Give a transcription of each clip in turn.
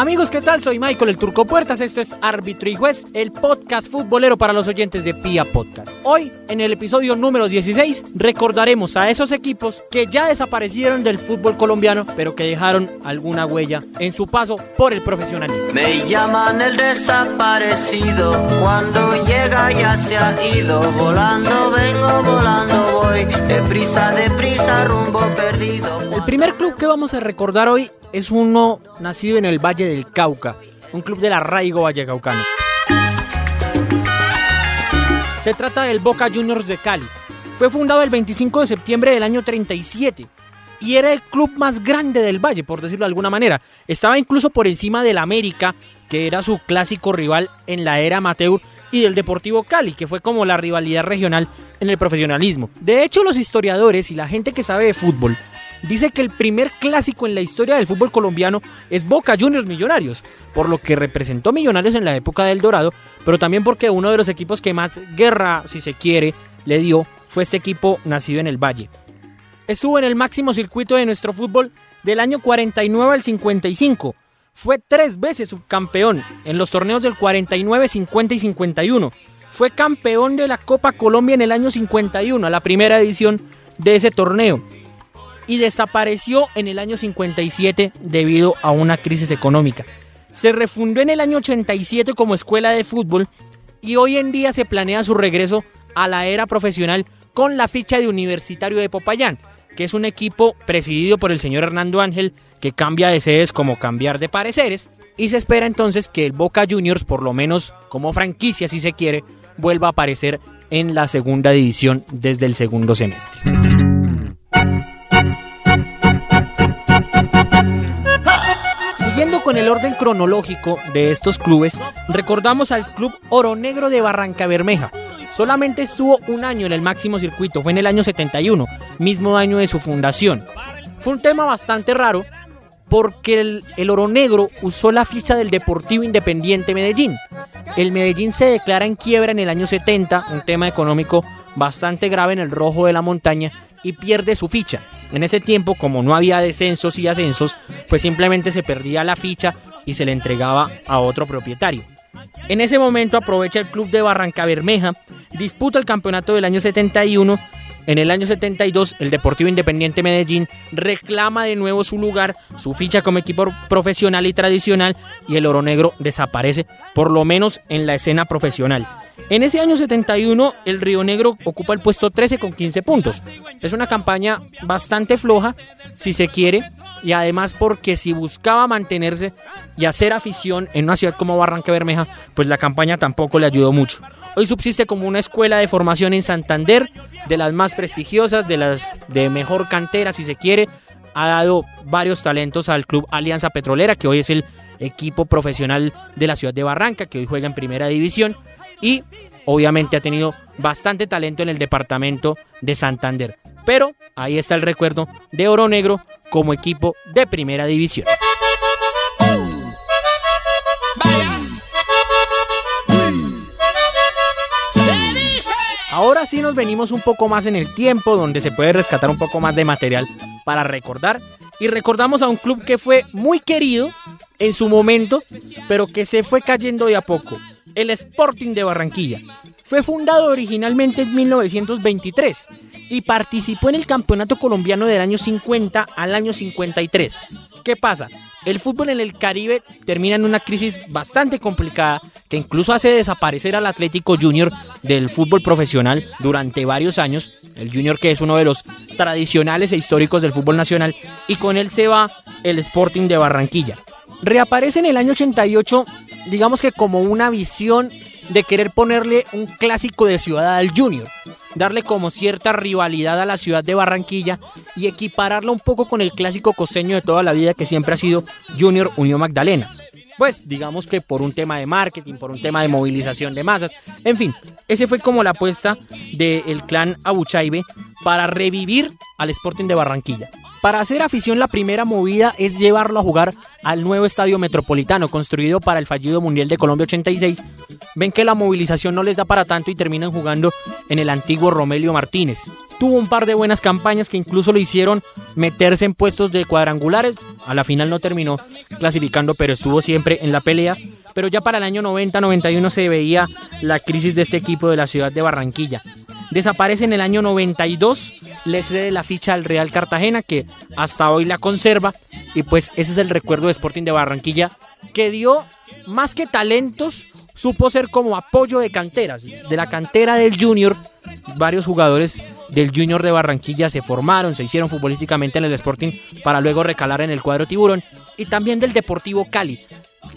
Amigos, ¿qué tal? Soy Michael el Turco Puertas. Este es Árbitro y Juez, el podcast futbolero para los oyentes de Pia Podcast. Hoy, en el episodio número 16, recordaremos a esos equipos que ya desaparecieron del fútbol colombiano, pero que dejaron alguna huella en su paso por el profesionalismo. Me llaman el desaparecido, cuando llega ya se ha ido, volando vengo, volando deprisa, deprisa, rumbo perdido. El primer club que vamos a recordar hoy es uno nacido en el Valle del Cauca, un club del arraigo vallecaucano. Se trata del Boca Juniors de Cali. Fue fundado el 25 de septiembre del año 37 y era el club más grande del Valle, por decirlo de alguna manera. Estaba incluso por encima del América, que era su clásico rival en la era amateur, y del Deportivo Cali, que fue como la rivalidad regional en el profesionalismo. De hecho, los historiadores y la gente que sabe de fútbol dice que el primer clásico en la historia del fútbol colombiano es Boca Juniors Millonarios, por lo que representó Millonarios en la época del Dorado, pero también porque uno de los equipos que más guerra, si se quiere, le dio fue este equipo nacido en el Valle. Estuvo en el máximo circuito de nuestro fútbol del año 49 al 55. Fue tres veces subcampeón en los torneos del 49, 50 y 51. Fue campeón de la Copa Colombia en el año 51, la primera edición de ese torneo y desapareció en el año 57 debido a una crisis económica. Se refundó en el año 87 como escuela de fútbol y hoy en día se planea su regreso a la era profesional con la ficha de Universitario de Popayán, que es un equipo presidido por el señor Hernando Ángel que cambia de sedes como cambiar de pareceres y se espera entonces que el Boca Juniors, por lo menos como franquicia si se quiere, vuelva a aparecer en la segunda división desde el segundo semestre. Siguiendo con el orden cronológico de estos clubes, recordamos al Club Oro Negro de Barranca Bermeja. Solamente estuvo un año en el máximo circuito, fue en el año 71, mismo año de su fundación. Fue un tema bastante raro porque el, Oro Negro usó la ficha del Deportivo Independiente Medellín. El Medellín se declara en quiebra en el año 70, un tema económico bastante grave en el rojo de la montaña, y pierde su ficha. En ese tiempo, como no había descensos y ascensos, pues simplemente se perdía la ficha y se le entregaba a otro propietario. En ese momento aprovecha el club de Barranca Bermeja, disputa el campeonato del año 71. En el año 72, el Deportivo Independiente Medellín reclama de nuevo su lugar, su ficha como equipo profesional y tradicional, y el Oro Negro desaparece, por lo menos en la escena profesional. En ese año 71, el Río Negro ocupa el puesto 13 con 15 puntos. Es una campaña bastante floja, si se quiere, y además porque si buscaba mantenerse y hacer afición en una ciudad como Barranca Bermeja, pues la campaña tampoco le ayudó mucho. Hoy subsiste como una escuela de formación en Santander, de las más prestigiosas, de las de mejor cantera, si se quiere. Ha dado varios talentos al club Alianza Petrolera, que hoy es el equipo profesional de la ciudad de Barranca, que hoy juega en primera división y obviamente ha tenido bastante talento en el departamento de Santander. Pero ahí está el recuerdo de Oro Negro como equipo de primera división. Ahora sí nos venimos un poco más en el tiempo, donde se puede rescatar un poco más de material para recordar. Y recordamos a un club que fue muy querido en su momento, pero que se fue cayendo de a poco el Sporting de Barranquilla. Fue fundado originalmente en 1923 y participó en el Campeonato Colombiano del año 50 al año 53. ¿Qué pasa? El fútbol en el Caribe termina en una crisis bastante complicada que incluso hace desaparecer al Atlético Junior del fútbol profesional durante varios años. El Junior que es uno de los tradicionales e históricos del fútbol nacional y con él se va el Sporting de Barranquilla. Reaparece en el año 88 digamos que como una visión de querer ponerle un clásico de ciudad al Junior, darle como cierta rivalidad a la ciudad de Barranquilla y equipararla un poco con el clásico costeño de toda la vida que siempre ha sido Junior Unión Magdalena. Pues digamos que por un tema de marketing, por un tema de movilización de masas, en fin, ese fue como la apuesta del clan Abuchaibe para revivir al Sporting de Barranquilla. Para hacer afición la primera movida es llevarlo a jugar al nuevo estadio metropolitano construido para el fallido Mundial de Colombia 86, ven que la movilización no les da para tanto y terminan jugando en el antiguo Romelio Martínez. Tuvo un par de buenas campañas que incluso le hicieron meterse en puestos de cuadrangulares. A la final no terminó clasificando, pero estuvo siempre en la pelea. Pero ya para el año 90-91 se veía la crisis de este equipo de la ciudad de Barranquilla. Desaparece en el año 92, le cede la ficha al Real Cartagena, que hasta hoy la conserva. Y pues ese es el recuerdo de Sporting de Barranquilla, que dio más que talentos, supo ser como apoyo de canteras. De la cantera del Junior, varios jugadores del Junior de Barranquilla se formaron, se hicieron futbolísticamente en el Sporting para luego recalar en el cuadro tiburón. Y también del Deportivo Cali.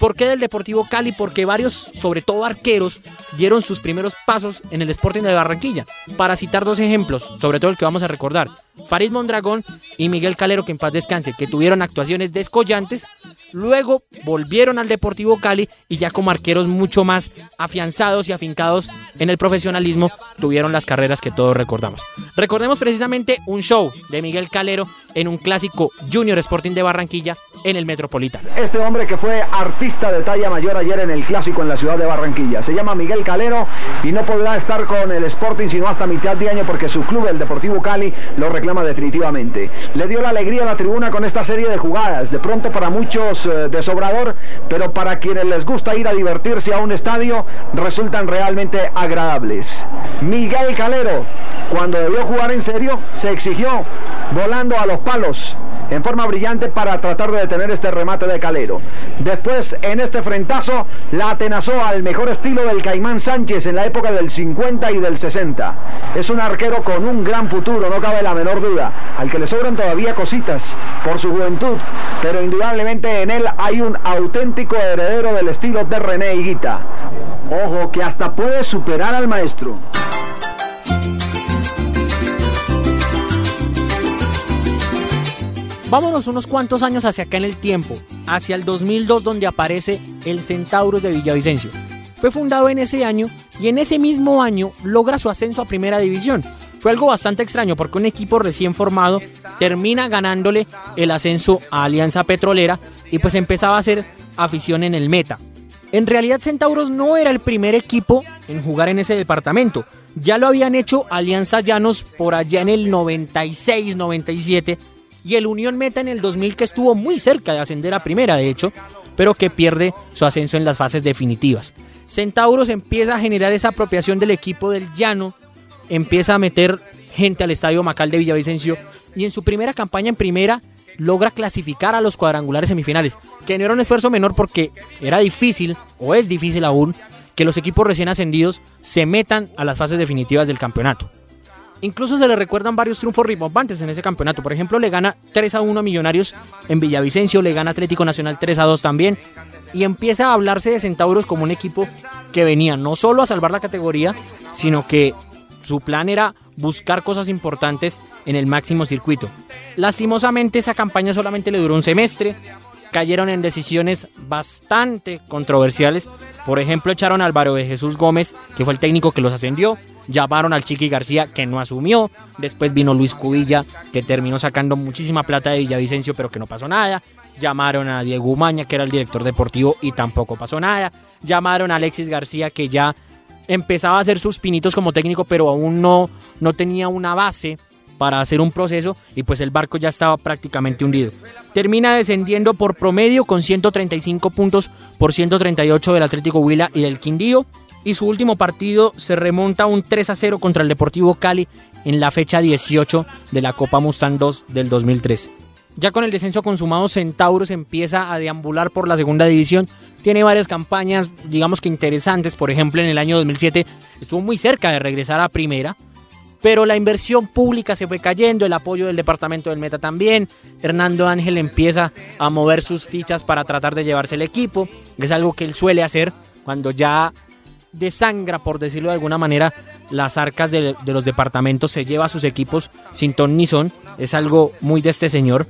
¿Por qué del Deportivo Cali? Porque varios, sobre todo arqueros, dieron sus primeros pasos en el Sporting de Barranquilla. Para citar dos ejemplos, sobre todo el que vamos a recordar, Farid Mondragón y Miguel Calero, que en paz descanse, que tuvieron actuaciones descollantes, luego volvieron al Deportivo Cali y ya como arqueros mucho más afianzados y afincados en el profesionalismo, tuvieron las carreras que todos recordamos. Recordemos precisamente un show de Miguel Calero en un clásico Junior Sporting de Barranquilla en el Metropolitano. Este hombre que fue artista de talla mayor ayer en el clásico en la ciudad de Barranquilla. Se llama Miguel Calero y no podrá estar con el Sporting sino hasta mitad de año porque su club, el Deportivo Cali, lo reclama definitivamente. Le dio la alegría a la tribuna con esta serie de jugadas. De pronto para muchos eh, de sobrador, pero para quienes les gusta ir a divertirse a un estadio, resultan realmente agradables. Miguel Calero, cuando debió jugar en serio, se exigió volando a los palos en forma brillante para tratar de detener este remate de Calero. Después, en este frentazo, la atenazó al mejor estilo del Caimán Sánchez en la época del 50 y del 60. Es un arquero con un gran futuro, no cabe la menor duda, al que le sobran todavía cositas por su juventud, pero indudablemente en él hay un auténtico heredero del estilo de René Higuita. Ojo que hasta puede superar al maestro. Vámonos unos cuantos años hacia acá en el tiempo, hacia el 2002 donde aparece el Centauros de Villavicencio. Fue fundado en ese año y en ese mismo año logra su ascenso a Primera División. Fue algo bastante extraño porque un equipo recién formado termina ganándole el ascenso a Alianza Petrolera y pues empezaba a hacer afición en el meta. En realidad Centauros no era el primer equipo en jugar en ese departamento. Ya lo habían hecho Alianza Llanos por allá en el 96-97 y el Unión Meta en el 2000 que estuvo muy cerca de ascender a primera, de hecho, pero que pierde su ascenso en las fases definitivas. Centauros empieza a generar esa apropiación del equipo del llano, empieza a meter gente al estadio Macal de Villavicencio y en su primera campaña en primera logra clasificar a los cuadrangulares semifinales, que no era un esfuerzo menor porque era difícil, o es difícil aún, que los equipos recién ascendidos se metan a las fases definitivas del campeonato. Incluso se le recuerdan varios triunfos rimbombantes en ese campeonato. Por ejemplo, le gana 3 a 1 a Millonarios en Villavicencio, le gana Atlético Nacional 3 a 2 también. Y empieza a hablarse de Centauros como un equipo que venía no solo a salvar la categoría, sino que su plan era buscar cosas importantes en el máximo circuito. Lastimosamente esa campaña solamente le duró un semestre, cayeron en decisiones bastante controversiales. Por ejemplo, echaron a Álvaro de Jesús Gómez, que fue el técnico que los ascendió. Llamaron al Chiqui García, que no asumió. Después vino Luis Cubilla, que terminó sacando muchísima plata de Villavicencio, pero que no pasó nada. Llamaron a Diego Umaña, que era el director deportivo, y tampoco pasó nada. Llamaron a Alexis García, que ya empezaba a hacer sus pinitos como técnico, pero aún no, no tenía una base para hacer un proceso y pues el barco ya estaba prácticamente hundido. Termina descendiendo por promedio con 135 puntos por 138 del Atlético Huila y del Quindío y su último partido se remonta a un 3 a 0 contra el Deportivo Cali en la fecha 18 de la Copa Mustang 2 del 2013. Ya con el descenso consumado, Centauros empieza a deambular por la segunda división. Tiene varias campañas, digamos que interesantes. Por ejemplo, en el año 2007 estuvo muy cerca de regresar a primera pero la inversión pública se fue cayendo, el apoyo del departamento del Meta también. Hernando Ángel empieza a mover sus fichas para tratar de llevarse el equipo, es algo que él suele hacer cuando ya desangra, por decirlo de alguna manera, las arcas de, los departamentos, se lleva a sus equipos sin ton ni son, es algo muy de este señor.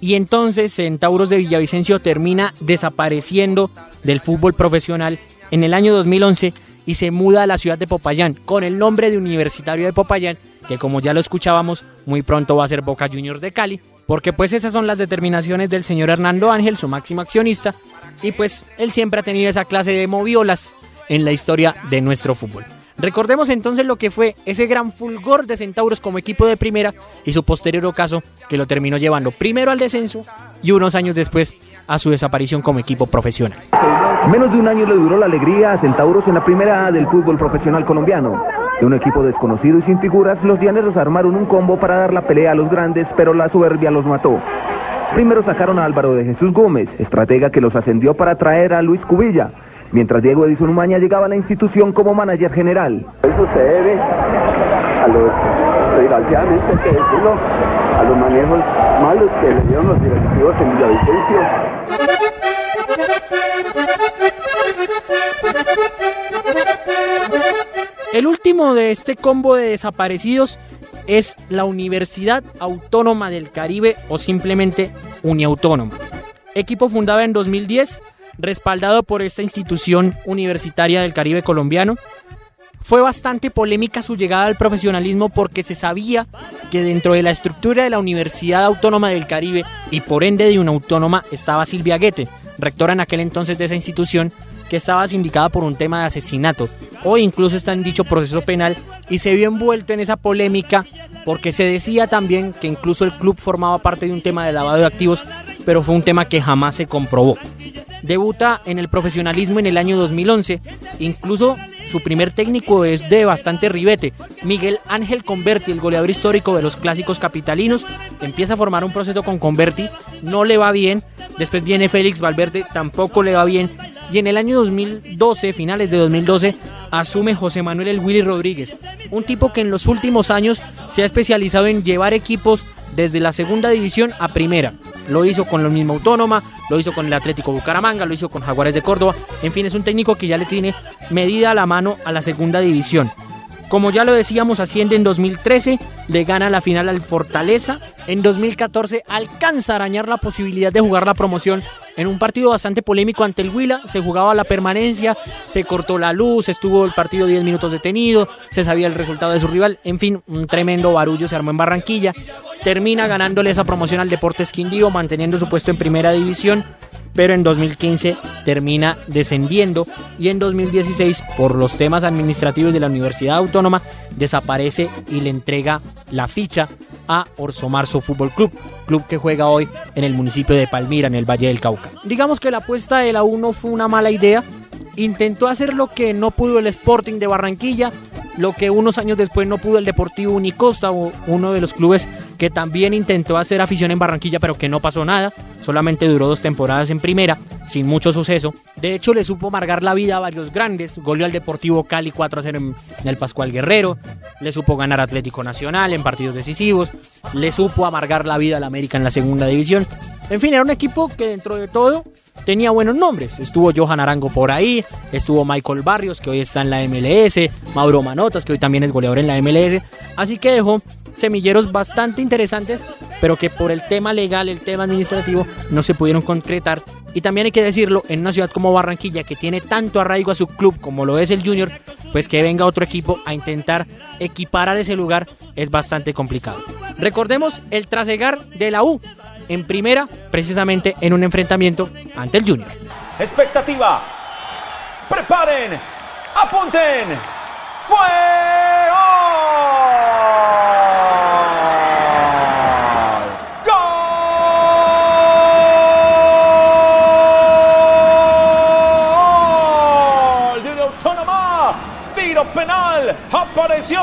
Y entonces Centauros de Villavicencio termina desapareciendo del fútbol profesional en el año 2011 y se muda a la ciudad de Popayán con el nombre de Universitario de Popayán, que como ya lo escuchábamos, muy pronto va a ser Boca Juniors de Cali, porque pues esas son las determinaciones del señor Hernando Ángel, su máximo accionista, y pues él siempre ha tenido esa clase de moviolas. En la historia de nuestro fútbol. Recordemos entonces lo que fue ese gran fulgor de Centauros como equipo de primera y su posterior ocaso que lo terminó llevando primero al descenso y unos años después a su desaparición como equipo profesional. Menos de un año le duró la alegría a Centauros en la primera A del fútbol profesional colombiano. De un equipo desconocido y sin figuras, los dianeros armaron un combo para dar la pelea a los grandes, pero la soberbia los mató. Primero sacaron a Álvaro de Jesús Gómez, estratega que los ascendió para traer a Luis Cubilla, mientras Diego Edison Umaña llegaba a la institución como manager general. Eso se debe a los, desgraciadamente hay que decirlo, a los manejos malos que le dieron los directivos en Villavicencio. El último de este combo de desaparecidos es la Universidad Autónoma del Caribe o simplemente Uniautónoma. Equipo fundado en 2010, respaldado por esta institución universitaria del Caribe colombiano. Fue bastante polémica su llegada al profesionalismo porque se sabía que dentro de la estructura de la Universidad Autónoma del Caribe y por ende de una autónoma estaba Silvia Guete, rectora en aquel entonces de esa institución, que estaba sindicada por un tema de asesinato o incluso está en dicho proceso penal y se vio envuelto en esa polémica porque se decía también que incluso el club formaba parte de un tema de lavado de activos, pero fue un tema que jamás se comprobó. Debuta en el profesionalismo en el año 2011, incluso su primer técnico es de bastante ribete. Miguel Ángel Converti, el goleador histórico de los clásicos capitalinos, empieza a formar un proceso con Converti, no le va bien, después viene Félix Valverde, tampoco le va bien, y en el año 2012, finales de 2012, asume José Manuel El Willy Rodríguez, un tipo que en los últimos años se ha especializado en llevar equipos desde la segunda división a primera. Lo hizo con la misma Autónoma, lo hizo con el Atlético Bucaramanga, lo hizo con Jaguares de Córdoba. En fin, es un técnico que ya le tiene medida a la mano a la segunda división. Como ya lo decíamos, asciende en 2013, le gana la final al Fortaleza. En 2014 alcanza a arañar la posibilidad de jugar la promoción en un partido bastante polémico ante el Huila. Se jugaba la permanencia, se cortó la luz, estuvo el partido 10 minutos detenido, se sabía el resultado de su rival. En fin, un tremendo barullo se armó en Barranquilla. Termina ganándole esa promoción al Deportes Quindío, manteniendo su puesto en primera división pero en 2015 termina descendiendo y en 2016 por los temas administrativos de la Universidad Autónoma desaparece y le entrega la ficha a Orso Marzo Fútbol Club, club que juega hoy en el municipio de Palmira, en el Valle del Cauca. Digamos que la apuesta de la 1 fue una mala idea, intentó hacer lo que no pudo el Sporting de Barranquilla, lo que unos años después no pudo el Deportivo Unicosta, uno de los clubes que también intentó hacer afición en Barranquilla, pero que no pasó nada. Solamente duró dos temporadas en primera, sin mucho suceso. De hecho, le supo amargar la vida a varios grandes. Goleó al Deportivo Cali 4 a 0 en, en el Pascual Guerrero. Le supo ganar Atlético Nacional en partidos decisivos. Le supo amargar la vida al América en la segunda división. En fin, era un equipo que dentro de todo tenía buenos nombres. Estuvo Johan Arango por ahí, estuvo Michael Barrios, que hoy está en la MLS, Mauro Manotas, que hoy también es goleador en la MLS. Así que dejó semilleros bastante interesantes, pero que por el tema legal, el tema administrativo, no se pudieron concretar. Y también hay que decirlo, en una ciudad como Barranquilla, que tiene tanto arraigo a su club como lo es el Junior, pues que venga otro equipo a intentar equiparar ese lugar es bastante complicado. Recordemos el trasegar de la U en primera, precisamente en un enfrentamiento ante el Junior. Expectativa. Preparen. Apunten. Tiro penal. Apareció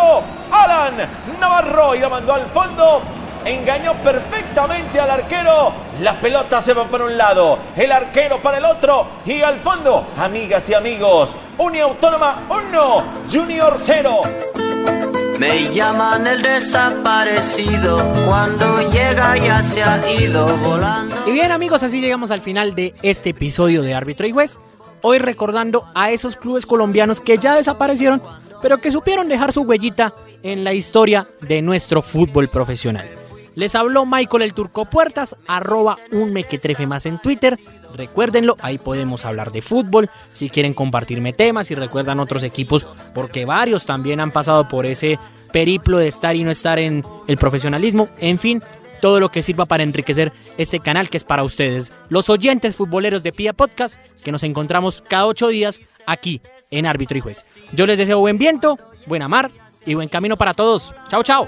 Alan Navarro y la mandó al fondo. Engañó perfectamente al arquero. La pelota se va para un lado, el arquero para el otro y al fondo, amigas y amigos, Uniautónoma 1, Junior 0. Me llaman el desaparecido cuando llega ya se ha ido volando. Y bien amigos, así llegamos al final de este episodio de Árbitro y Juez. Hoy recordando a esos clubes colombianos que ya desaparecieron, pero que supieron dejar su huellita en la historia de nuestro fútbol profesional. Les habló Michael el Turco Puertas, arroba un mequetrefe más en Twitter. Recuérdenlo, ahí podemos hablar de fútbol. Si quieren compartirme temas, si recuerdan otros equipos, porque varios también han pasado por ese periplo de estar y no estar en el profesionalismo. En fin, todo lo que sirva para enriquecer este canal que es para ustedes, los oyentes futboleros de Pia Podcast, que nos encontramos cada ocho días aquí en Árbitro y Juez. Yo les deseo buen viento, buena mar y buen camino para todos. Chao, chao.